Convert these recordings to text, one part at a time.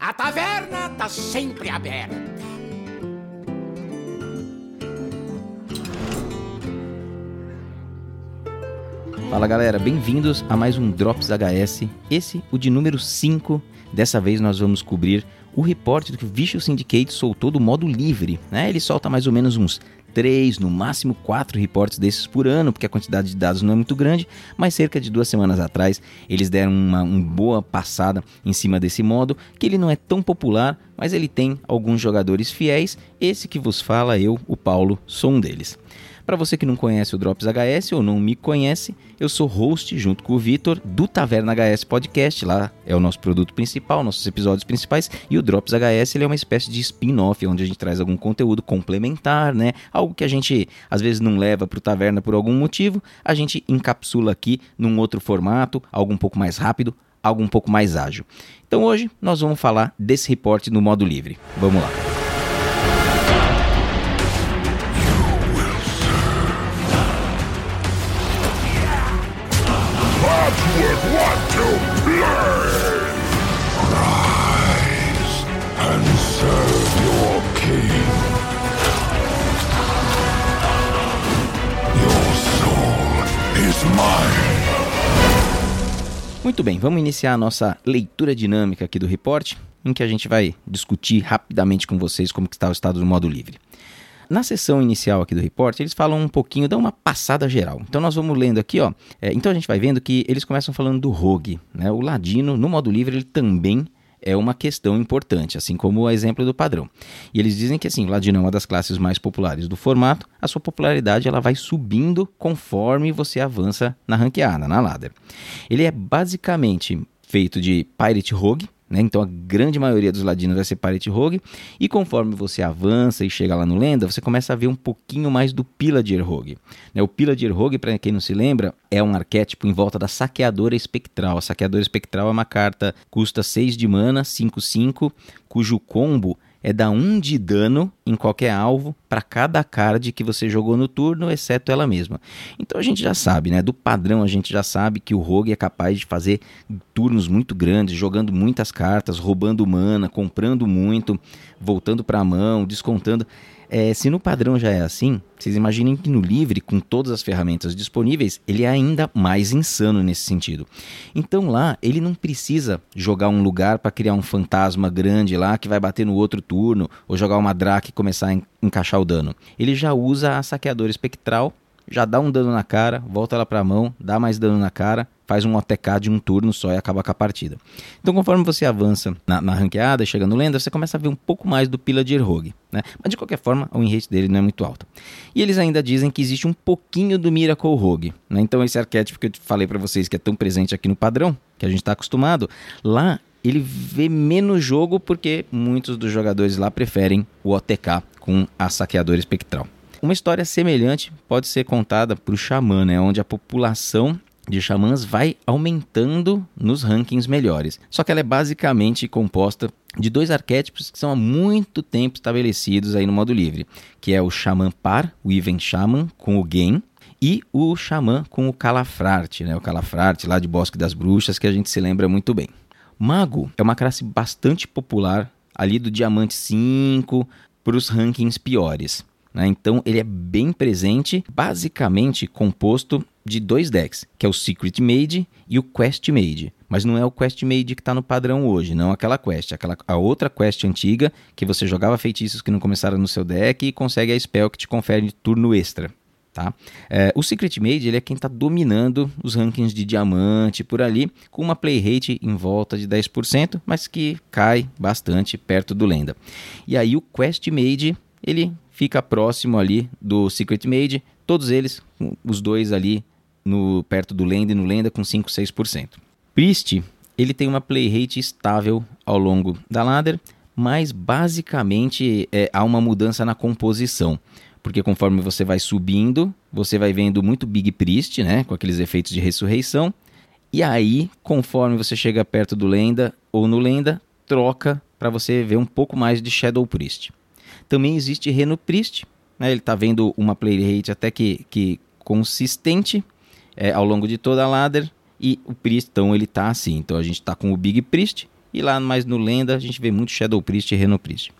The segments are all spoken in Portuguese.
A taverna tá sempre aberta. Fala galera, bem-vindos a mais um Drops HS. Esse, o de número 5. Dessa vez nós vamos cobrir o reporte que o Visual Syndicate soltou do modo livre. Né? Ele solta mais ou menos uns três, no máximo quatro reportes desses por ano, porque a quantidade de dados não é muito grande, mas cerca de duas semanas atrás eles deram uma, uma boa passada em cima desse modo, que ele não é tão popular, mas ele tem alguns jogadores fiéis. Esse que vos fala, eu, o Paulo, sou um deles. Para você que não conhece o Drops HS ou não me conhece, eu sou host junto com o Vitor do Taverna HS Podcast. Lá é o nosso produto principal, nossos episódios principais. E o Drops HS ele é uma espécie de spin-off, onde a gente traz algum conteúdo complementar, né? Algo que a gente às vezes não leva para o Taverna por algum motivo, a gente encapsula aqui num outro formato, algo um pouco mais rápido, algo um pouco mais ágil. Então hoje nós vamos falar desse reporte no modo livre. Vamos lá. Muito bem, vamos iniciar a nossa leitura dinâmica aqui do report, em que a gente vai discutir rapidamente com vocês como está o estado do modo livre. Na sessão inicial aqui do report, eles falam um pouquinho, dão uma passada geral. Então nós vamos lendo aqui, ó. É, então a gente vai vendo que eles começam falando do rogue, né? O ladino no modo livre ele também é uma questão importante, assim como o exemplo do padrão. E eles dizem que assim, ladino é uma das classes mais populares do formato, a sua popularidade ela vai subindo conforme você avança na ranqueada, na ladder. Ele é basicamente feito de Pirate Rogue, né? Então a grande maioria dos ladinos vai ser Pirate Rogue. E conforme você avança e chega lá no Lenda, você começa a ver um pouquinho mais do Pillager Rogue. Né? O Pillager Rogue, para quem não se lembra, é um arquétipo em volta da Saqueadora Espectral. A Saqueadora Espectral é uma carta custa 6 de mana, 5-5, cujo combo é dar 1 de dano em qualquer alvo para cada card que você jogou no turno, exceto ela mesma. Então a gente já sabe, né? Do padrão a gente já sabe que o Rogue é capaz de fazer turnos muito grandes, jogando muitas cartas, roubando mana, comprando muito, voltando para a mão, descontando. É, se no padrão já é assim, vocês imaginem que no livre, com todas as ferramentas disponíveis, ele é ainda mais insano nesse sentido. Então lá, ele não precisa jogar um lugar para criar um fantasma grande lá que vai bater no outro turno, ou jogar uma Drake e começar a encaixar o dano. Ele já usa a saqueadora espectral, já dá um dano na cara, volta ela para a mão, dá mais dano na cara, faz um OTK de um turno só e acaba com a partida. Então, conforme você avança na, na ranqueada, chega no lenda, você começa a ver um pouco mais do Pillager Rogue, né? Mas de qualquer forma, o win dele não é muito alto. E eles ainda dizem que existe um pouquinho do Miracle Rogue, né? Então, esse arquétipo que eu falei para vocês que é tão presente aqui no padrão, que a gente está acostumado, lá ele vê menos jogo porque muitos dos jogadores lá preferem o OTK com a saqueadora espectral. Uma história semelhante pode ser contada para o Xamã, né, onde a população de xamãs vai aumentando nos rankings melhores. Só que ela é basicamente composta de dois arquétipos que são há muito tempo estabelecidos aí no modo livre, que é o xamã par, o Even Shaman com o Gen, e o xamã com o Calafrarte, né? O Calafrarte lá de Bosque das Bruxas, que a gente se lembra muito bem. Mago é uma classe bastante popular ali do Diamante 5 para os rankings piores. Né? Então ele é bem presente, basicamente composto de dois decks, que é o Secret Made e o Quest Made. Mas não é o Quest Made que está no padrão hoje, não aquela quest, aquela, a outra quest antiga que você jogava feitiços que não começaram no seu deck e consegue a spell que te confere turno extra. Tá? É, o Secret Made ele é quem está dominando os rankings de diamante por ali, com uma play rate em volta de 10%, mas que cai bastante perto do lenda. E aí o Quest Made ele fica próximo ali do Secret Made, todos eles, os dois ali no perto do lenda e no lenda com 5, 6%. Priest, ele tem uma play rate estável ao longo da ladder, mas basicamente é, há uma mudança na composição. Porque conforme você vai subindo, você vai vendo muito Big Priest, né? Com aqueles efeitos de ressurreição. E aí, conforme você chega perto do Lenda ou no Lenda, troca para você ver um pouco mais de Shadow Priest. Também existe Reno Priest, né? ele está vendo uma play rate até que, que consistente é, ao longo de toda a ladder, e o Priest, então, ele está assim. Então a gente está com o Big Priest, E lá mais no Lenda a gente vê muito Shadow Priest e Reno Priest.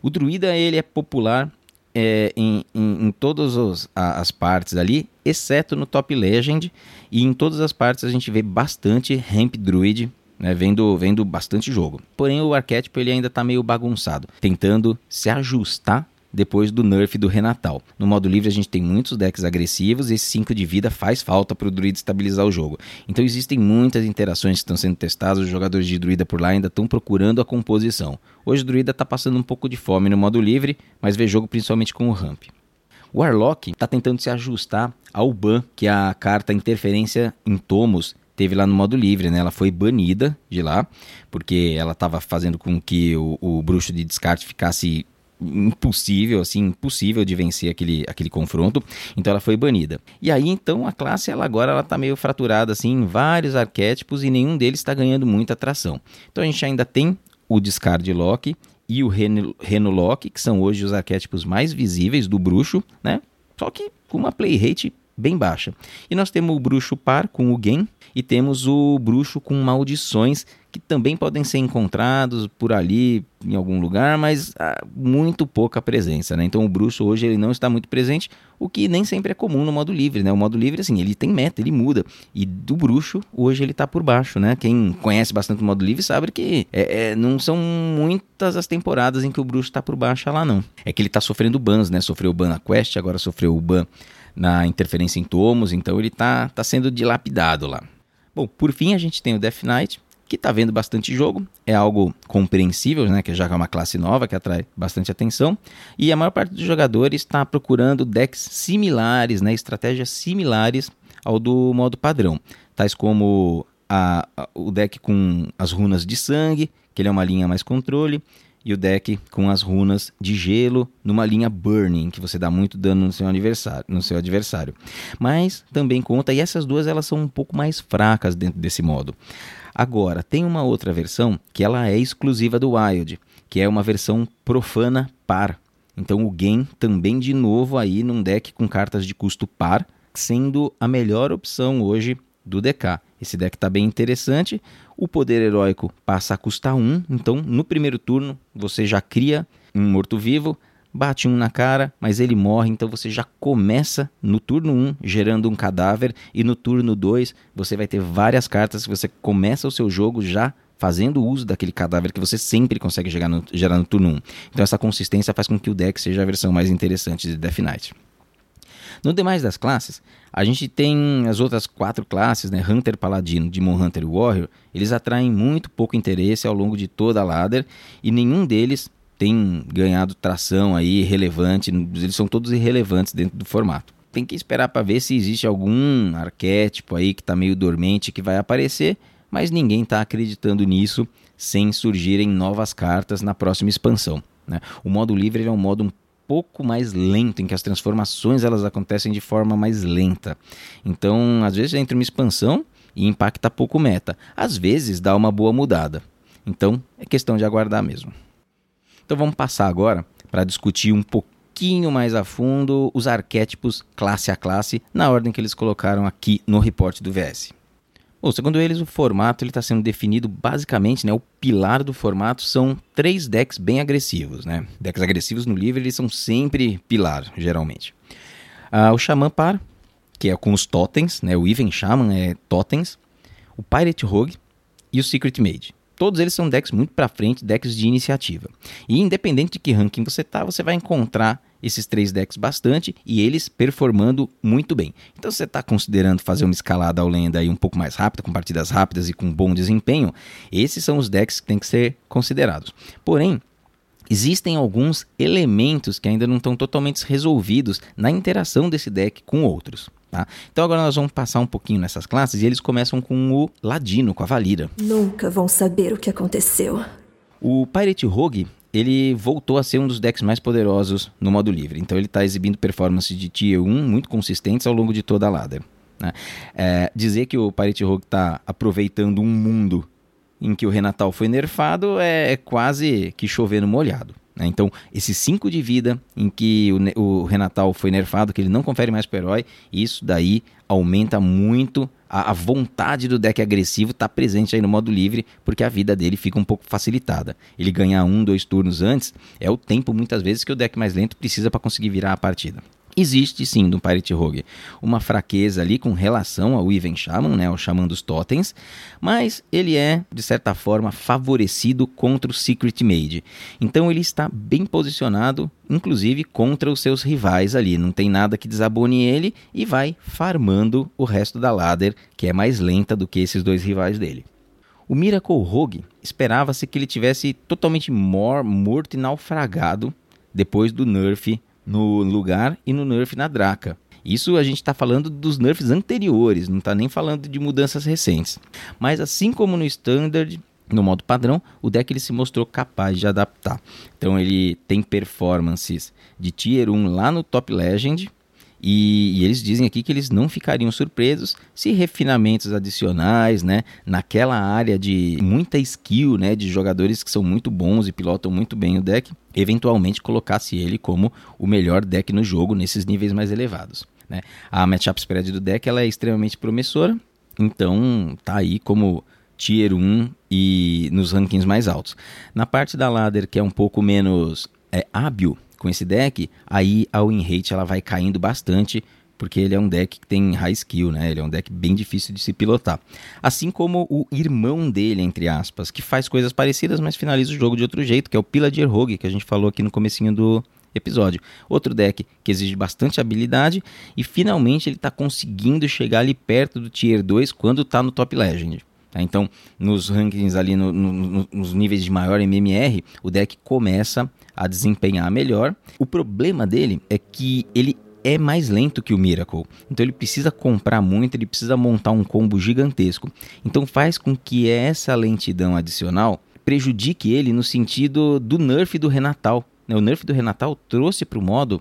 O druida ele é popular é, em, em, em, todas as partes ali, exceto no Top Legend. E em todas as partes a gente vê bastante Ramp Druid, né, vendo, vendo bastante jogo. Porém o arquétipo ele ainda está meio bagunçado, tentando se ajustar depois do nerf do Renatal. No modo livre a gente tem muitos decks agressivos e esse 5 de vida faz falta para o druida estabilizar o jogo. Então existem muitas interações que estão sendo testadas, os jogadores de druida por lá ainda estão procurando a composição. Hoje o druida está passando um pouco de fome no modo livre, mas vê jogo principalmente com o ramp. O Warlock está tentando se ajustar ao ban, que é a carta interferência em tomos teve lá no modo livre, né? Ela foi banida de lá, porque ela estava fazendo com que o, o bruxo de descarte ficasse impossível, assim, impossível de vencer aquele, aquele confronto. Então ela foi banida. E aí então a classe ela agora ela tá meio fraturada assim em vários arquétipos e nenhum deles está ganhando muita atração. Então a gente ainda tem o Discard Lock e o Reno, Reno Lock, que são hoje os arquétipos mais visíveis do bruxo, né? Só que com uma play rate bem baixa. E nós temos o bruxo par com o Gen e temos o bruxo com maldições que também podem ser encontrados por ali em algum lugar, mas há muito pouca presença, né? Então o bruxo hoje ele não está muito presente, o que nem sempre é comum no modo livre, né? O modo livre assim, ele tem meta, ele muda. E do bruxo hoje ele está por baixo, né? Quem conhece bastante o modo livre sabe que é, é, não são muitas as temporadas em que o bruxo está por baixo lá não. É que ele está sofrendo bans, né? Sofreu o ban na quest, agora sofreu o ban na interferência em tomos, então ele está tá sendo dilapidado lá. Bom, por fim a gente tem o Death Knight, que está vendo bastante jogo, é algo compreensível, né, que já é uma classe nova que atrai bastante atenção, e a maior parte dos jogadores está procurando decks similares, né, estratégias similares ao do modo padrão, tais como a, a, o deck com as runas de sangue, que ele é uma linha mais controle, e o deck com as runas de gelo numa linha Burning, que você dá muito dano no seu, no seu adversário. Mas também conta, e essas duas elas são um pouco mais fracas dentro desse modo. Agora, tem uma outra versão que ela é exclusiva do Wild, que é uma versão profana par. Então o Gen também de novo aí num deck com cartas de custo par, sendo a melhor opção hoje do DK. Esse deck está bem interessante. O poder heróico passa a custar 1, um, então no primeiro turno você já cria um morto-vivo, bate um na cara, mas ele morre, então você já começa no turno 1 um, gerando um cadáver e no turno 2 você vai ter várias cartas que você começa o seu jogo já fazendo uso daquele cadáver que você sempre consegue gerar no, gerar no turno 1. Então essa consistência faz com que o deck seja a versão mais interessante de Death Knight. No demais das classes, a gente tem as outras quatro classes, né? Hunter, Paladino, Demon Hunter e Warrior. Eles atraem muito pouco interesse ao longo de toda a ladder e nenhum deles tem ganhado tração aí relevante. Eles são todos irrelevantes dentro do formato. Tem que esperar para ver se existe algum arquétipo aí que está meio dormente que vai aparecer, mas ninguém está acreditando nisso sem surgirem novas cartas na próxima expansão. Né? O modo livre é um modo um pouco mais lento, em que as transformações elas acontecem de forma mais lenta. Então, às vezes entra uma expansão e impacta pouco meta. Às vezes dá uma boa mudada. Então, é questão de aguardar mesmo. Então, vamos passar agora para discutir um pouquinho mais a fundo os arquétipos classe a classe na ordem que eles colocaram aqui no reporte do VS. Bom, segundo eles, o formato está sendo definido basicamente, né, o pilar do formato são três decks bem agressivos. Né? Decks agressivos no livro eles são sempre pilar, geralmente. Ah, o Shaman Par, que é com os totens, né, o Even Shaman é totens, o Pirate Rogue e o Secret Mage. Todos eles são decks muito para frente, decks de iniciativa. E independente de que ranking você tá, você vai encontrar esses três decks bastante e eles performando muito bem. Então, se você está considerando fazer uma escalada ao lenda aí um pouco mais rápida, com partidas rápidas e com bom desempenho, esses são os decks que têm que ser considerados. Porém, existem alguns elementos que ainda não estão totalmente resolvidos na interação desse deck com outros. Tá? Então agora nós vamos passar um pouquinho nessas classes e eles começam com o Ladino, com a Valira. Nunca vão saber o que aconteceu. O Pirate Rogue ele voltou a ser um dos decks mais poderosos no modo livre. Então ele está exibindo performances de Tier 1 muito consistentes ao longo de toda a ladder. Né? É, dizer que o Pirate Rogue está aproveitando um mundo em que o Renatal foi nerfado é, é quase que chover no molhado. Né? Então, esse 5 de vida em que o, o, Renatal foi nerfado, que ele não confere mais para o herói, isso daí aumenta muito a, a vontade do deck agressivo estar tá presente aí no modo livre, porque a vida dele fica um pouco facilitada. Ele ganhar um, dois turnos antes é o tempo muitas vezes que o deck mais lento precisa para conseguir virar a partida. Existe sim no Pirate Rogue uma fraqueza ali com relação ao Even Shaman, né, Shaman dos Totens, mas ele é, de certa forma, favorecido contra o Secret Mage. Então ele está bem posicionado, inclusive contra os seus rivais ali. Não tem nada que desabone ele e vai farmando o resto da ladder, que é mais lenta do que esses dois rivais dele. O Miracle Rogue esperava-se que ele tivesse totalmente morto e naufragado depois do nerf no lugar e no nerf na Draca. Isso a gente está falando dos nerfs anteriores, não está nem falando de mudanças recentes. Mas assim como no Standard, no modo padrão, o deck ele se mostrou capaz de adaptar. Então ele tem performances de Tier 1 lá no Top Legend, e, e, eles dizem aqui que eles não ficariam surpresos se refinamentos adicionais, né, naquela área de muita skill, né, de jogadores que são muito bons e pilotam muito bem o deck, eventualmente colocasse ele como o melhor deck no jogo nesses níveis mais elevados. Né? A matchup spread do deck ela é extremamente promissora, então tá aí como tier 1 e nos rankings mais altos. Na parte da ladder que é um pouco menos é, hábil com esse deck, aí a win rate ela vai caindo bastante, porque ele é um deck que tem high skill, né? Ele é um deck bem difícil de se pilotar. Assim como o irmão dele, entre aspas, que faz coisas parecidas, mas finaliza o jogo de outro jeito, que é o Pillager Rogue, que a gente falou aqui no comecinho do episódio. Outro deck que exige bastante habilidade e finalmente ele está conseguindo chegar ali perto do Tier 2 quando está no Top Legend. Tá? Então, nos rankings ali, no, no, nos níveis de maior MMR, o deck começa a desempenhar melhor. O problema dele é que ele é mais lento que o Miracle. Então ele precisa comprar muito, ele precisa montar um combo gigantesco. Então faz com que essa lentidão adicional prejudique ele no sentido do nerf do Renatal. Né? O nerf do Renatal trouxe para o modo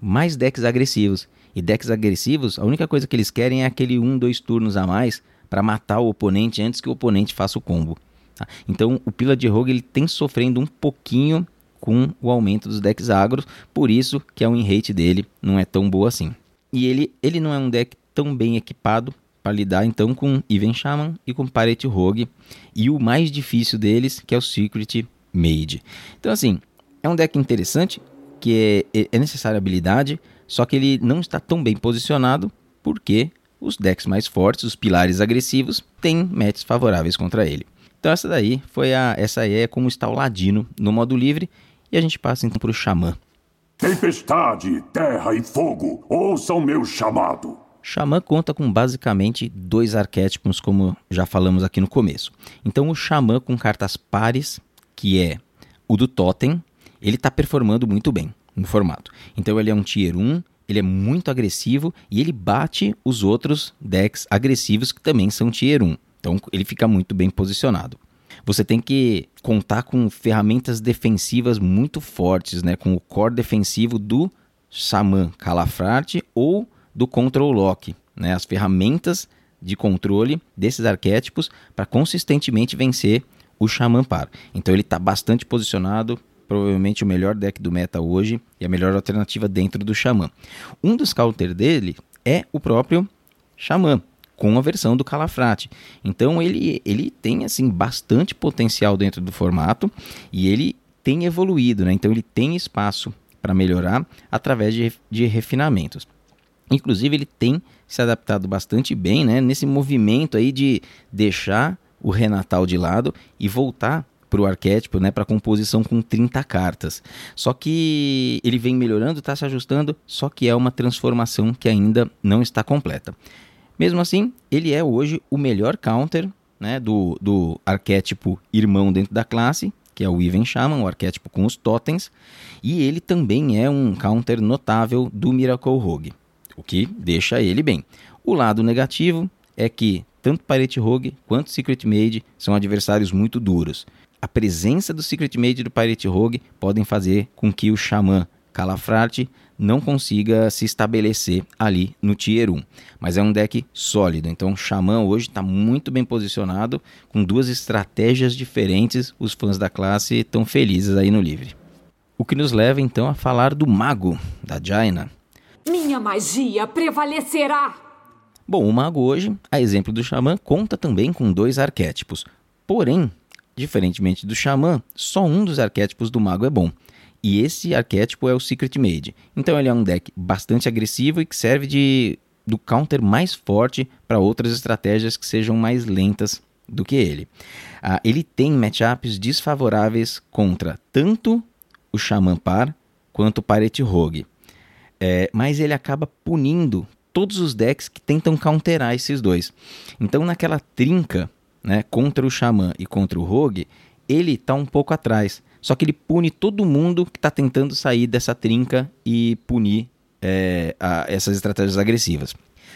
mais decks agressivos. E decks agressivos, a única coisa que eles querem é aquele um, dois turnos a mais para matar o oponente antes que o oponente faça o combo. Tá? Então o Pila de Rogue ele tem sofrendo um pouquinho com o aumento dos decks agros, por isso que a win rate dele não é tão boa assim. E ele, ele não é um deck tão bem equipado para lidar então com Even Shaman e com Parete Rogue, e o mais difícil deles, que é o Secret Mage. Então assim, é um deck interessante, que é, é necessária habilidade, só que ele não está tão bem posicionado, porque os decks mais fortes, os pilares agressivos, têm matches favoráveis contra ele. Então essa daí foi a essa aí é como está o Ladino no modo livre e a gente passa então para o Xamã. Tempestade, terra e fogo, ouçam meu chamado. Xamã conta com basicamente dois arquétipos, como já falamos aqui no começo. Então o Xamã com cartas pares, que é o do Totem, ele está performando muito bem no formato. Então ele é um Tier 1, ele é muito agressivo e ele bate os outros decks agressivos que também são Tier 1. Então ele fica muito bem posicionado. Você tem que contar com ferramentas defensivas muito fortes, né? com o core defensivo do Saman Calafrate ou do Control Lock. Né? As ferramentas de controle desses arquétipos para consistentemente vencer o Shaman Par. Então ele está bastante posicionado, provavelmente o melhor deck do meta hoje e a melhor alternativa dentro do Xamã. Um dos counter dele é o próprio Xamã, com a versão do Calafrate. Então ele, ele tem assim bastante potencial dentro do formato e ele tem evoluído, né? Então ele tem espaço para melhorar através de, de refinamentos. Inclusive ele tem se adaptado bastante bem, né? Nesse movimento aí de deixar o Renatal de lado e voltar para o arquétipo, né, para composição com 30 cartas. Só que ele vem melhorando, está se ajustando, só que é uma transformação que ainda não está completa. Mesmo assim, ele é hoje o melhor counter né, do, do arquétipo irmão dentro da classe, que é o Even Shaman, o arquétipo com os totens, e ele também é um counter notável do Miracle Rogue, o que deixa ele bem. O lado negativo é que tanto Pirate Rogue quanto Secret Mage são adversários muito duros a presença do Secret Mage e do Pirate Rogue podem fazer com que o Xamã Calafrate não consiga se estabelecer ali no Tier 1. Mas é um deck sólido, então o Xamã hoje está muito bem posicionado, com duas estratégias diferentes, os fãs da classe estão felizes aí no livre. O que nos leva então a falar do mago, da Jaina. Minha magia prevalecerá! Bom, o mago hoje, a exemplo do xamã, conta também com dois arquétipos. Porém, diferentemente do xamã, só um dos arquétipos do mago é bom. E esse arquétipo é o Secret Mage. Então ele é um deck bastante agressivo e que serve de do counter mais forte para outras estratégias que sejam mais lentas do que ele. Ah, ele tem matchups desfavoráveis contra tanto o Shaman Par quanto o Pirate Rogue. É, mas ele acaba punindo todos os decks que tentam counterar esses dois. Então, naquela trinca né, contra o Xamã e contra o Rogue, ele está um pouco atrás. Só que ele pune todo mundo que está tentando sair dessa trinca e punir é, a, essas estratégias agressivas.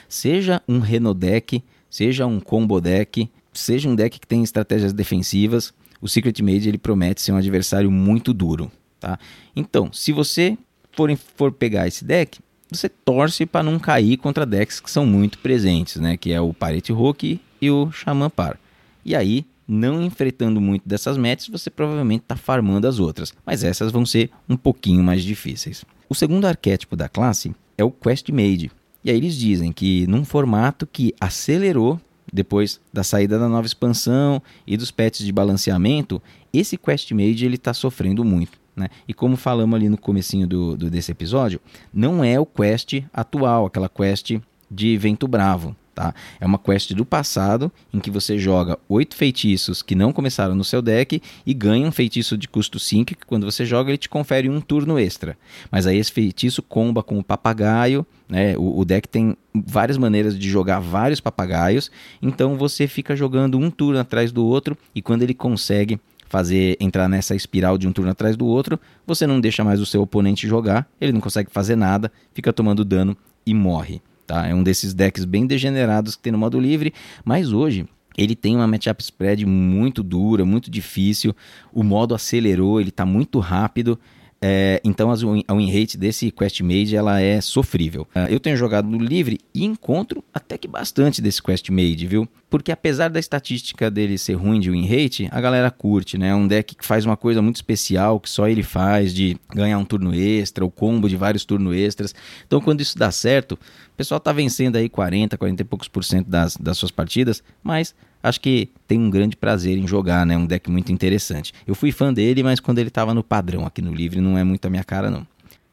Seja um Reno deck, seja um combo deck, seja um deck que tem estratégias defensivas, o Secret Mage ele promete ser um adversário muito duro. Tá? Então, se você for, for pegar esse deck, você torce para não cair contra decks que são muito presentes, né? Que é o Pirate Rook e o Shaman Par. E aí, não enfrentando muito dessas metas, você provavelmente está farmando as outras, mas essas vão ser um pouquinho mais difíceis. O segundo arquétipo da classe é o Quest Made. E aí eles dizem que num formato que acelerou depois da saída da nova expansão e dos patches de balanceamento, esse Quest Made ele está sofrendo muito. Né? E como falamos ali no comecinho do, do, desse episódio, não é o quest atual, aquela quest de Vento Bravo. Tá? É uma quest do passado em que você joga oito feitiços que não começaram no seu deck e ganha um feitiço de custo 5 que quando você joga ele te confere um turno extra. Mas aí esse feitiço comba com o papagaio, né? O, o deck tem várias maneiras de jogar vários papagaios, então você fica jogando um turno atrás do outro e quando ele consegue fazer entrar nessa espiral de um turno atrás do outro, você não deixa mais o seu oponente jogar, ele não consegue fazer nada, fica tomando dano e morre. Tá? É um desses decks bem degenerados que tem no modo livre, mas hoje ele tem uma matchup spread muito dura, muito difícil. O modo acelerou, ele está muito rápido. É, então a win rate desse Quest Mage ela é sofrível. Uh, eu tenho jogado no livre e encontro até que bastante desse Quest Mage, viu? Porque apesar da estatística dele ser ruim de win rate, a galera curte, né? É um deck que faz uma coisa muito especial, que só ele faz, de ganhar um turno extra, o combo de vários turnos extras. Então quando isso dá certo, o pessoal tá vencendo aí 40, 40 e poucos por cento das, das suas partidas, mas acho que tem um grande prazer em jogar, né? Um deck muito interessante. Eu fui fã dele, mas quando ele estava no padrão aqui no livre, não é muito a minha cara, não.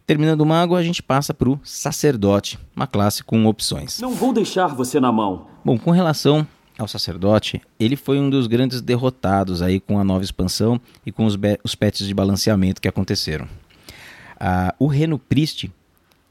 Terminando o mago, a gente passa para o sacerdote, uma classe com opções. Não vou deixar você na mão. Bom, com relação ao sacerdote, ele foi um dos grandes derrotados aí com a nova expansão e com os, os patches de balanceamento que aconteceram. Ah, o Reno Priest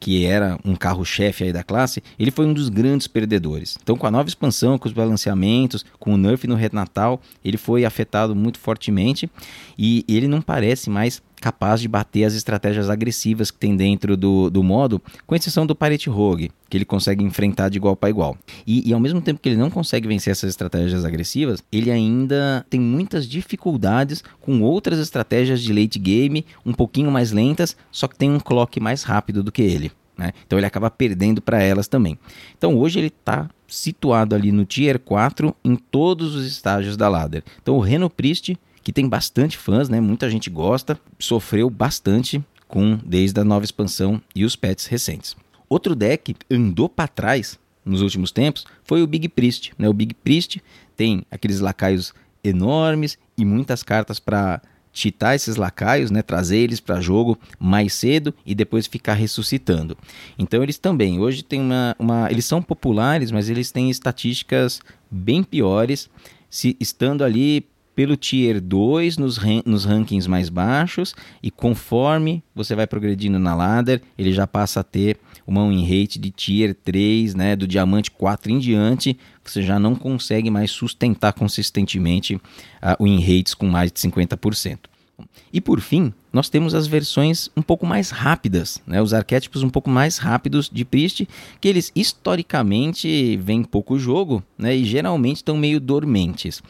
que era um carro-chefe aí da classe, ele foi um dos grandes perdedores. Então, com a nova expansão, com os balanceamentos, com o nerf no Natal, ele foi afetado muito fortemente e ele não parece mais capaz de bater as estratégias agressivas que tem dentro do, do modo, com exceção do Pirate Rogue, que ele consegue enfrentar de igual para igual. E, e, ao mesmo tempo que ele não consegue vencer essas estratégias agressivas, ele ainda tem muitas dificuldades com outras estratégias de late game, um pouquinho mais lentas, só que tem um clock mais rápido do que ele. Né? Então ele acaba perdendo para elas também. Então hoje ele está situado ali no Tier 4 em todos os estágios da ladder. Então o Reno Priest que tem bastante fãs, né? Muita gente gosta, sofreu bastante com desde a nova expansão e os pets recentes. Outro deck andou para trás nos últimos tempos foi o Big Priest, né? O Big Priest tem aqueles lacaios enormes e muitas cartas para titar esses lacaios, né, trazer eles para jogo mais cedo e depois ficar ressuscitando. Então eles também, hoje tem uma, uma eles são populares, mas eles têm estatísticas bem piores, se estando ali pelo Tier 2 nos, nos rankings mais baixos e conforme você vai progredindo na ladder, ele já passa a ter uma win rate de Tier 3, né, do Diamante 4 em diante, você já não consegue mais sustentar consistentemente uh, win rates com mais de 50%. E por fim, nós temos as versões um pouco mais rápidas, né? os arquétipos um pouco mais rápidos de Priest, que eles historicamente vêm pouco jogo né? e geralmente estão meio dormentes.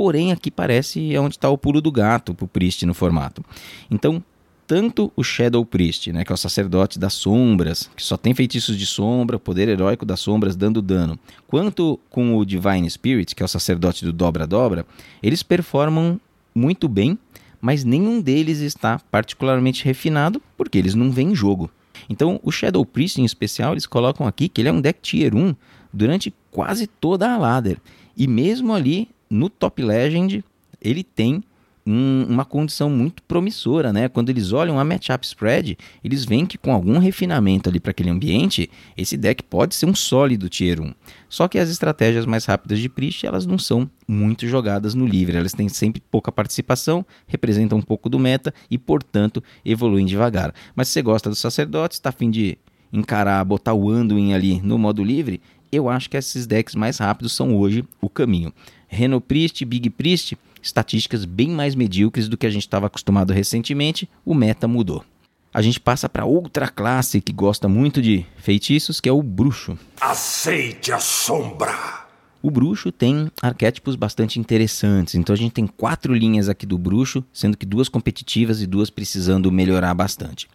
Porém, aqui parece é onde está o pulo do gato para o Priest no formato. Então, tanto o Shadow Priest, né, que é o sacerdote das sombras, que só tem feitiços de sombra, poder heróico das sombras dando dano, quanto com o Divine Spirit, que é o sacerdote do dobra-dobra, eles performam muito bem mas nenhum deles está particularmente refinado porque eles não vêm em jogo. Então, o Shadow Priest em especial, eles colocam aqui que ele é um deck Tier 1 durante quase toda a ladder. E mesmo ali no Top Legend, ele tem um, uma condição muito promissora, né? Quando eles olham a matchup spread, eles veem que com algum refinamento ali para aquele ambiente, esse deck pode ser um sólido tier 1. Só que as estratégias mais rápidas de Priest, elas não são muito jogadas no livre, elas têm sempre pouca participação, representam um pouco do meta e, portanto, evoluem devagar. Mas se você gosta dos sacerdotes, está afim de encarar, botar o Anduin ali no modo livre, eu acho que esses decks mais rápidos são hoje o caminho. Reno Priest, Big Priest, estatísticas bem mais medíocres do que a gente estava acostumado recentemente, o meta mudou. A gente passa para outra classe que gosta muito de feitiços, que é o bruxo. Aceite a sombra! O bruxo tem arquétipos bastante interessantes, então a gente tem quatro linhas aqui do bruxo, sendo que duas competitivas e duas precisando melhorar bastante.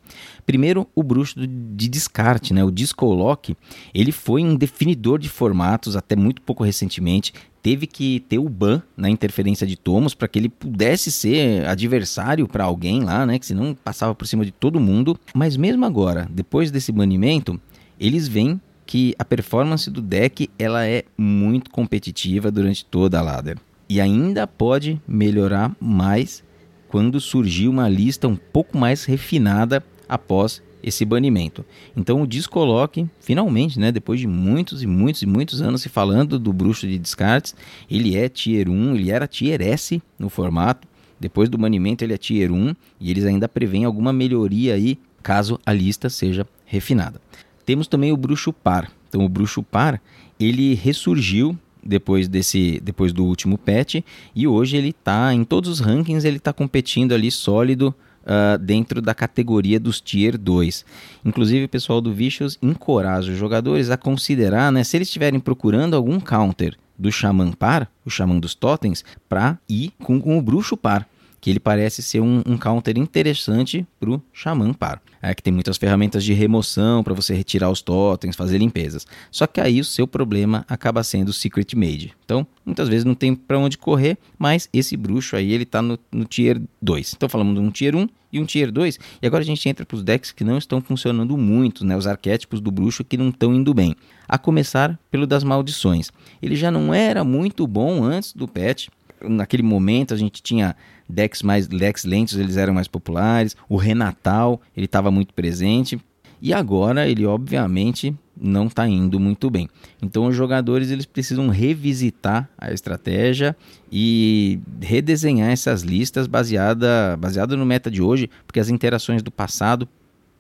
Primeiro, o bruxo de descarte, né? o Disco Lock, ele foi um definidor de formatos até muito pouco recentemente, teve que ter o ban na interferência de tomos para que ele pudesse ser adversário para alguém lá, né, que senão passava por cima de todo mundo. Mas mesmo agora, depois desse banimento, eles veem que a performance do deck ela é muito competitiva durante toda a ladder e ainda pode melhorar mais quando surgir uma lista um pouco mais refinada após esse banimento. Então o Discoloque, finalmente, né, depois de muitos e muitos e muitos anos se falando do bruxo de descartes, ele é tier 1, ele era tier S no formato. Depois do banimento ele é tier 1 e eles ainda prevêem alguma melhoria aí caso a lista seja refinada. Temos também o bruxo par. Então o bruxo par, ele ressurgiu depois desse depois do último patch e hoje ele está em todos os rankings ele está competindo ali sólido uh, dentro da categoria dos Tier 2. Inclusive, o pessoal do Vicious encoraja os jogadores a considerar, né, se eles estiverem procurando algum counter do Xamã Par, o Xamã dos Totens, para ir com, com o Bruxo Par que ele parece ser um, um counter interessante para o Xamã Par. É que tem muitas ferramentas de remoção para você retirar os totens, fazer limpezas. Só que aí o seu problema acaba sendo o Secret Mage. Então, muitas vezes não tem para onde correr, mas esse bruxo aí ele está no, no Tier 2. Então falamos de um Tier 1 e um Tier 2, e agora a gente entra para os decks que não estão funcionando muito, né? os arquétipos do bruxo que não estão indo bem. A começar pelo das maldições. Ele já não era muito bom antes do patch, naquele momento a gente tinha decks mais decks lentos, eles eram mais populares. O Renatal, ele estava muito presente. E agora ele obviamente não está indo muito bem. Então os jogadores eles precisam revisitar a estratégia e redesenhar essas listas baseada, baseada no meta de hoje, porque as interações do passado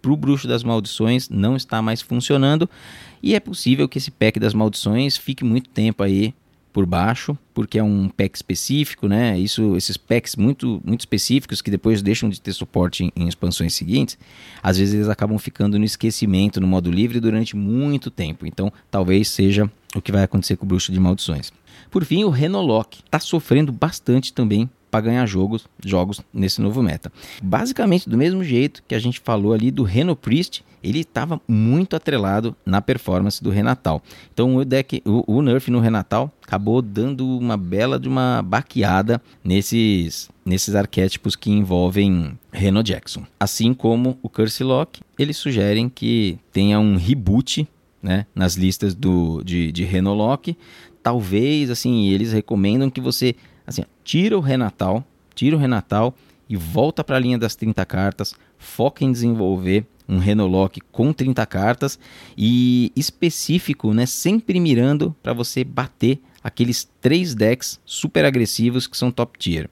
para o Bruxo das Maldições não está mais funcionando e é possível que esse pack das maldições fique muito tempo aí por baixo, porque é um pack específico, né? Isso, esses packs muito, muito específicos que depois deixam de ter suporte em, em, expansões seguintes, às vezes eles acabam ficando no esquecimento no modo livre durante muito tempo. Então, talvez seja o que vai acontecer com o Bruxo de Maldições. Por fim, o Renolock está sofrendo bastante também para ganhar jogos, jogos nesse novo meta. Basicamente do mesmo jeito que a gente falou ali do Reno Priest, ele estava muito atrelado na performance do Renatal. Então o deck, o, o nerf no Renatal acabou dando uma bela de uma baqueada nesses nesses arquétipos que envolvem Reno Jackson. Assim como o Curse Lock, eles sugerem que tenha um reboot né, nas listas do, de, de Renolock. Talvez, assim, eles recomendam que você assim, tira o Renatal, tira o Renatal e volta para a linha das 30 cartas, foca em desenvolver um Renolock com 30 cartas e específico, né, sempre mirando para você bater aqueles três decks super agressivos que são top tier.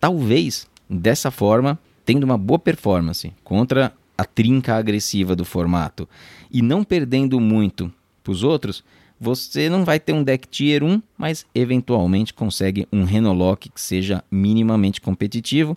Talvez dessa forma, tendo uma boa performance contra a trinca agressiva do formato e não perdendo muito para os outros, você não vai ter um deck tier 1, mas eventualmente consegue um Renolock que seja minimamente competitivo.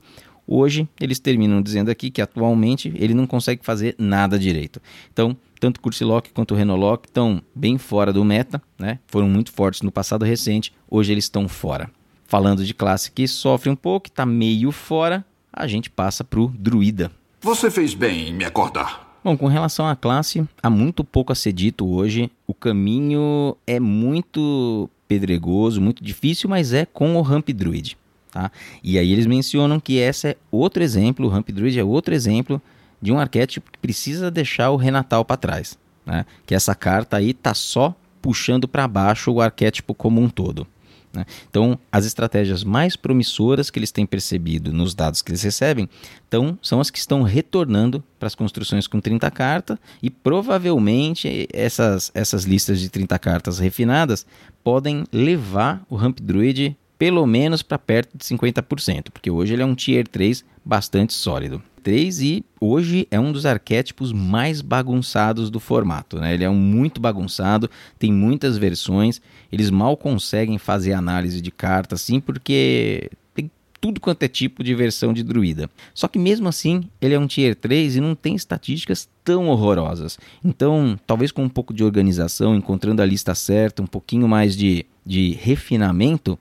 Hoje eles terminam dizendo aqui que atualmente ele não consegue fazer nada direito. Então, tanto Cursilock quanto o Renolock estão bem fora do meta, né? Foram muito fortes no passado recente, hoje eles estão fora. Falando de classe que sofre um pouco, está meio fora, a gente passa para o Druida. Você fez bem em me acordar. Bom, com relação à classe, há muito pouco a ser dito hoje. O caminho é muito pedregoso, muito difícil, mas é com o Ramp Druid. Tá? E aí eles mencionam que esse é outro exemplo, o Ramp Druid é outro exemplo de um arquétipo que precisa deixar o Renatal para trás. Né? Que essa carta aí tá só puxando para baixo o arquétipo como um todo. Né? Então, as estratégias mais promissoras que eles têm percebido nos dados que eles recebem então, são as que estão retornando para as construções com 30 cartas e provavelmente essas, essas listas de 30 cartas refinadas podem levar o Ramp Druid pelo menos para perto de 50%, porque hoje ele é um Tier 3 bastante sólido. 3 e hoje é um dos arquétipos mais bagunçados do formato. Né? Ele é um muito bagunçado, tem muitas versões, eles mal conseguem fazer análise de cartas assim, porque tem tudo quanto é tipo de versão de druida. Só que mesmo assim, ele é um tier 3 e não tem estatísticas tão horrorosas. Então, talvez com um pouco de organização, encontrando a lista certa, um pouquinho mais de, de refinamento,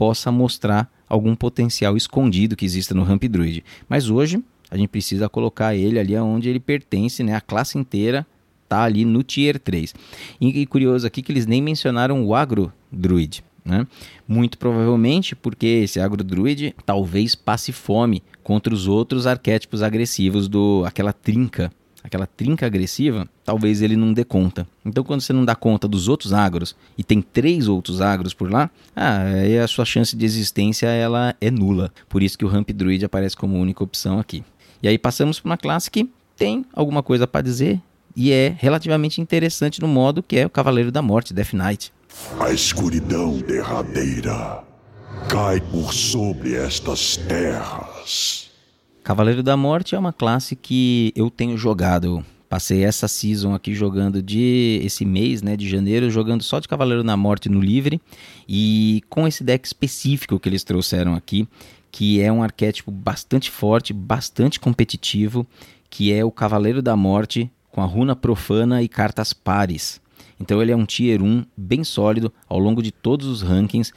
possa mostrar algum potencial escondido que exista no Ramp Druid. Mas hoje a gente precisa colocar ele ali onde ele pertence, né? A classe inteira está ali no Tier 3. E, e, curioso aqui que eles nem mencionaram o Agro Druid. Né? Muito provavelmente porque esse Agro Druid talvez passe fome contra os outros arquétipos agressivos do aquela trinca aquela trinca agressiva, talvez ele não dê conta. Então, quando você não dá conta dos outros agros e tem três outros agros por lá, ah, aí a sua chance de existência ela é nula. Por isso que o Ramp Druid aparece como única opção aqui. E aí passamos para uma classe que tem alguma coisa para dizer e é relativamente interessante no modo que é o Cavaleiro da Morte, Death Knight. A escuridão derradeira cai por sobre estas terras. Cavaleiro da Morte é uma classe que eu tenho jogado. Passei essa season aqui jogando de esse mês, né, de janeiro, jogando só de Cavaleiro da Morte no livre e com esse deck específico que eles trouxeram aqui, que é um arquétipo bastante forte, bastante competitivo, que é o Cavaleiro da Morte com a runa profana e cartas pares. Então ele é um tier 1 bem sólido ao longo de todos os rankings,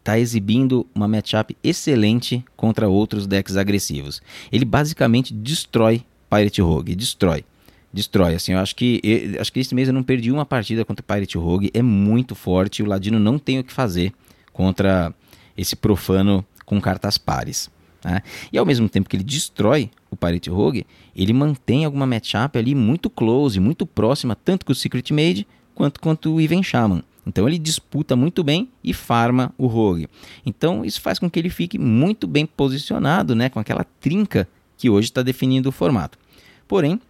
está exibindo uma matchup excelente contra outros decks agressivos. Ele basicamente destrói Pirate Rogue, destrói. Destrói, assim, eu acho que eu, acho que esse mês eu não perdi uma partida contra Pirate Rogue, é muito forte, o Ladino não tem o que fazer contra esse profano com cartas pares. Né? E ao mesmo tempo que ele destrói o Pirate Rogue, ele mantém alguma matchup ali muito close, muito próxima, tanto com o Secret Mage quanto, quanto o Even Shaman. Então ele disputa muito bem e farma o Rogue. Então isso faz com que ele fique muito bem posicionado, né, com aquela trinca que hoje está definindo o formato. Porém,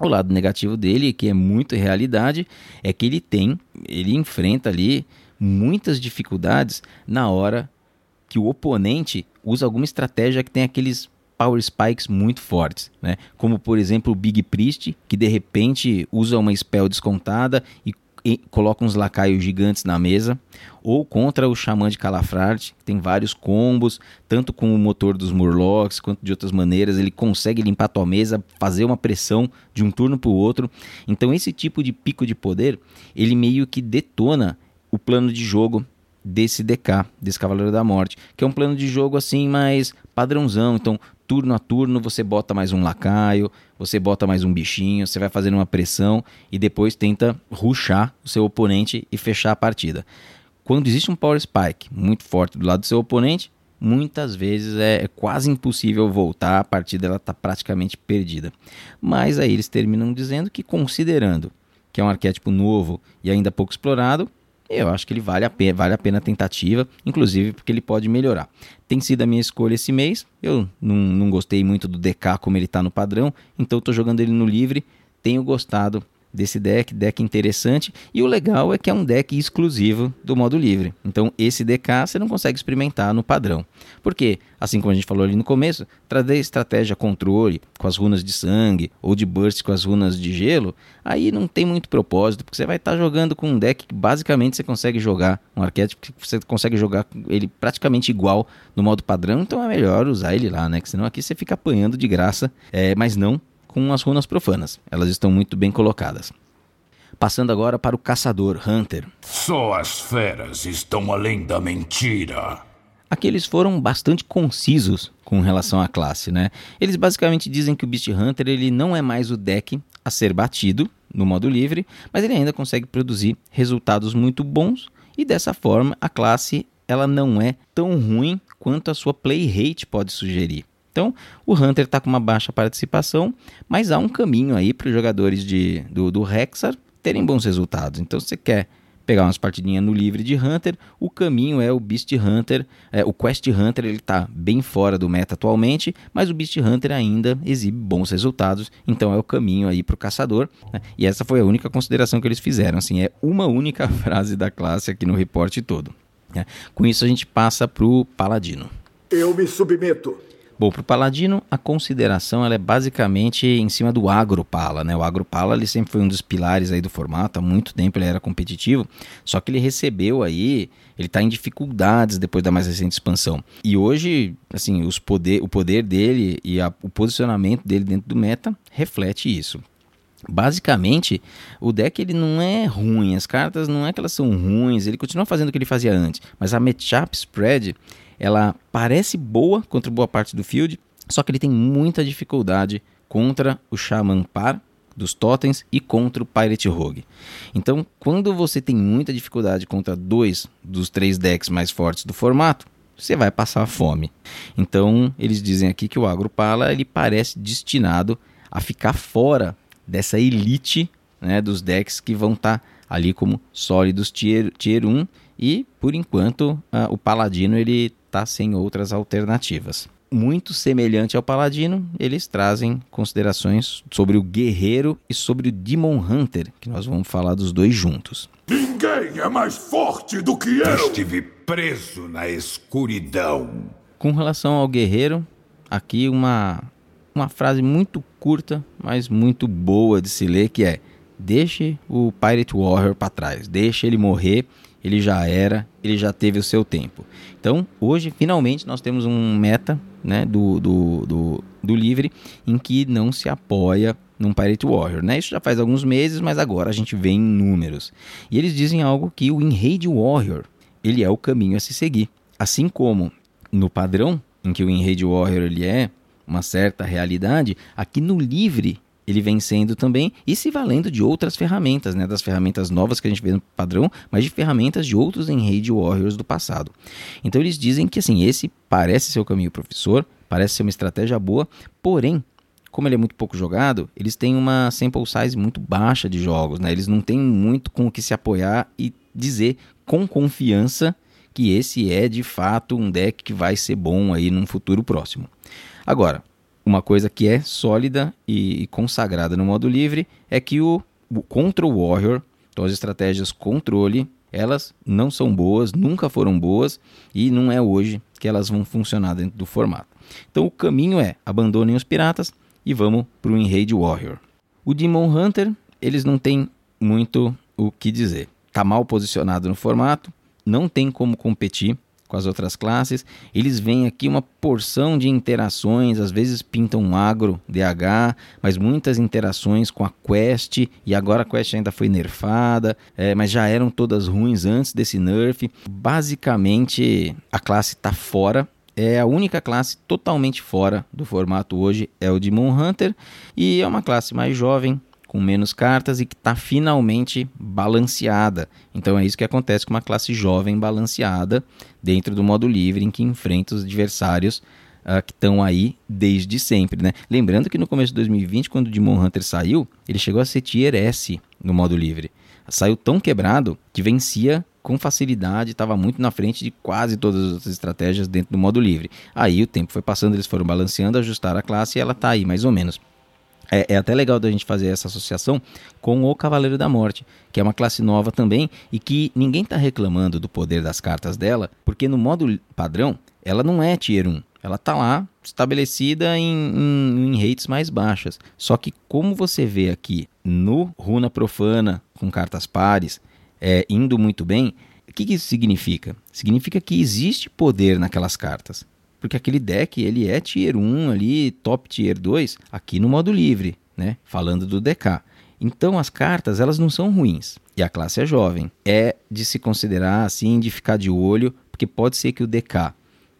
o lado negativo dele, que é muito realidade, é que ele tem, ele enfrenta ali muitas dificuldades na hora que o oponente usa alguma estratégia que tem aqueles power spikes muito fortes, né? Como por exemplo o Big Priest, que de repente usa uma spell descontada e coloca uns lacaios gigantes na mesa, ou contra o Xamã de Calafrate, que tem vários combos, tanto com o motor dos Murlocs, quanto de outras maneiras, ele consegue limpar a tua mesa, fazer uma pressão de um turno para o outro. Então esse tipo de pico de poder, ele meio que detona o plano de jogo desse DK, desse Cavaleiro da Morte, que é um plano de jogo assim mais padrãozão. Então, turno a turno você bota mais um lacaio, você bota mais um bichinho, você vai fazendo uma pressão e depois tenta ruxar o seu oponente e fechar a partida. Quando existe um Power Spike muito forte do lado do seu oponente, muitas vezes é, é quase impossível voltar, a partida ela está praticamente perdida. Mas aí eles terminam dizendo que considerando que é um arquétipo novo e ainda pouco explorado, eu acho que ele vale a pena, vale a pena a tentativa, inclusive porque ele pode melhorar. Tem sido a minha escolha esse mês. Eu não, não gostei muito do DK como ele está no padrão, então estou jogando ele no livre. Tenho gostado desse deck, deck interessante. E o legal é que é um deck exclusivo do modo livre. Então esse DK você não consegue experimentar no padrão. Porque, assim como a gente falou ali no começo, trazer estratégia controle com as runas de sangue ou de burst com as runas de gelo, aí não tem muito propósito, porque você vai estar tá jogando com um deck que basicamente você consegue jogar, um arquétipo que você consegue jogar ele praticamente igual no modo padrão, então é melhor usar ele lá, né? Que senão aqui você fica apanhando de graça, é, mas não com as runas profanas. Elas estão muito bem colocadas. Passando agora para o caçador Hunter. Só as feras estão além da mentira. Aqui eles foram bastante concisos com relação à classe, né? Eles basicamente dizem que o Beast Hunter ele não é mais o deck a ser batido no modo livre, mas ele ainda consegue produzir resultados muito bons e dessa forma a classe ela não é tão ruim quanto a sua play rate pode sugerir. Então, o Hunter está com uma baixa participação, mas há um caminho aí para os jogadores de, do, do Hexar terem bons resultados. Então, se você quer pegar umas partidinhas no livre de Hunter, o caminho é o Beast Hunter. É, o Quest Hunter ele está bem fora do meta atualmente, mas o Beast Hunter ainda exibe bons resultados, então é o caminho aí para o caçador. Né? E essa foi a única consideração que eles fizeram. Assim, é uma única frase da classe aqui no reporte todo. Né? Com isso a gente passa para o Paladino. Eu me submeto. Bom, para o Paladino, a consideração ela é basicamente em cima do Agropala. Né? O Agropala ele sempre foi um dos pilares aí do formato, há muito tempo ele era competitivo, só que ele recebeu aí, ele está em dificuldades depois da mais recente expansão. E hoje, assim, os poder, o poder dele e a, o posicionamento dele dentro do meta reflete isso. Basicamente, o deck ele não é ruim, as cartas não é que elas são ruins, ele continua fazendo o que ele fazia antes, mas a matchup spread ela parece boa contra boa parte do field, só que ele tem muita dificuldade contra o Shaman Par dos totens e contra o Pirate Rogue. Então, quando você tem muita dificuldade contra dois dos três decks mais fortes do formato, você vai passar fome. Então, eles dizem aqui que o Agropala ele parece destinado a ficar fora dessa elite né, dos decks que vão estar tá ali como sólidos tier, tier 1 e, por enquanto, uh, o Paladino ele está sem outras alternativas. Muito semelhante ao Paladino, eles trazem considerações sobre o Guerreiro e sobre o Demon Hunter, que nós vamos falar dos dois juntos. Ninguém é mais forte do que eu! Estive preso na escuridão. Com relação ao Guerreiro, aqui uma, uma frase muito curta, mas muito boa de se ler, que é Deixe o Pirate Warrior para trás, deixe ele morrer ele já era, ele já teve o seu tempo. Então, hoje, finalmente, nós temos um meta né, do, do, do, do livre em que não se apoia num Pirate Warrior. Né? Isso já faz alguns meses, mas agora a gente vê em números. E eles dizem algo que o Enrage Warrior ele é o caminho a se seguir. Assim como no padrão, em que o Enrage Warrior ele é uma certa realidade, aqui no livre ele vem sendo também e se valendo de outras ferramentas, né, das ferramentas novas que a gente vê no padrão, mas de ferramentas de outros Enrage Warriors do passado. Então eles dizem que assim, esse parece ser o caminho professor, parece ser uma estratégia boa, porém, como ele é muito pouco jogado, eles têm uma sample size muito baixa de jogos, né? Eles não têm muito com o que se apoiar e dizer com confiança que esse é de fato um deck que vai ser bom aí num futuro próximo. Agora, uma coisa que é sólida e consagrada no modo livre é que o, o Control Warrior, então as estratégias controle, elas não são boas, nunca foram boas e não é hoje que elas vão funcionar dentro do formato. Então o caminho é abandonem os piratas e vamos para o Enrage Warrior. O Demon Hunter, eles não têm muito o que dizer. Está mal posicionado no formato, não tem como competir com as outras classes. Eles veem aqui uma porção de interações, às vezes pintam um agro, DH, mas muitas interações com a Quest, e agora a Quest ainda foi nerfada, é, mas já eram todas ruins antes desse nerf. Basicamente, a classe está fora é a única classe totalmente fora do formato hoje é o Demon Hunter e é uma classe mais jovem, com menos cartas e que está finalmente balanceada. Então é isso que acontece com uma classe jovem balanceada dentro do modo livre em que enfrenta os adversários uh, que estão aí desde sempre. Né? Lembrando que no começo de 2020, quando o Demon Hunter saiu, ele chegou a ser Tier S no modo livre. Saiu tão quebrado que vencia com facilidade, estava muito na frente de quase todas as estratégias dentro do modo livre. Aí o tempo foi passando, eles foram balanceando, ajustaram a classe e ela está aí mais ou menos. É, é, até legal da gente fazer essa associação com o Cavaleiro da Morte, que é uma classe nova também e que ninguém está reclamando do poder das cartas dela, porque no modo padrão ela não é Tier 1. Ela está lá estabelecida em, em, em rates mais baixas. Só que como você vê aqui no Runa Profana com cartas pares, é, indo muito bem, o que, que isso significa? Significa que existe poder naquelas cartas porque aquele deck ele é tier 1 ali, top tier 2, aqui no modo livre, né? Falando do DK. Então as cartas elas não são ruins e a classe é jovem. É de se considerar assim, de ficar de olho, porque pode ser que o DK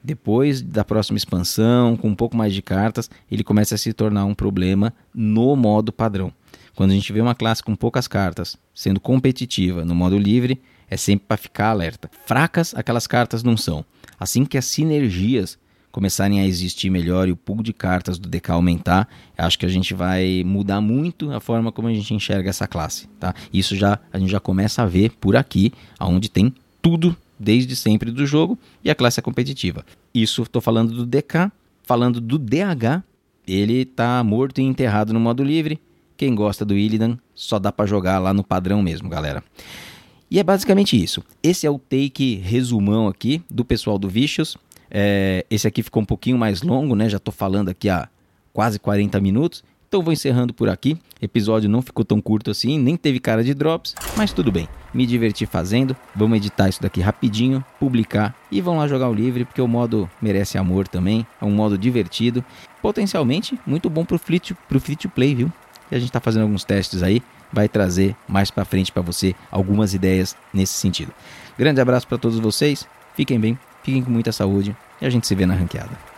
depois da próxima expansão, com um pouco mais de cartas, ele comece a se tornar um problema no modo padrão. Quando a gente vê uma classe com poucas cartas sendo competitiva no modo livre, É sempre para ficar alerta. Fracas aquelas cartas não são. Assim que as sinergias começarem a existir melhor e o pool de cartas do DK aumentar, acho que a gente vai mudar muito a forma como a gente enxerga essa classe, tá? Isso já a gente já começa a ver por aqui, aonde tem tudo desde sempre do jogo e a classe é competitiva. Isso estou falando do DK, falando do DH, ele tá morto e enterrado no modo livre. Quem gosta do Illidan só dá para jogar lá no padrão mesmo, galera. E é basicamente isso. Esse é o take resumão aqui do pessoal do Vicious. É, esse aqui ficou um pouquinho mais longo, né? Já estou falando aqui há quase 40 minutos. Então vou encerrando por aqui. Episódio não ficou tão curto assim, nem teve cara de drops, mas tudo bem. Me diverti fazendo. Vamos editar isso daqui rapidinho, publicar e vão lá jogar o livre, porque o modo merece amor também. É um modo divertido, potencialmente muito bom pro free to, pro free to play, viu? E a gente está fazendo alguns testes aí, vai trazer mais para frente para você algumas ideias nesse sentido. Grande abraço para todos vocês. Fiquem bem Fiquem com muita saúde e a gente se vê na ranqueada.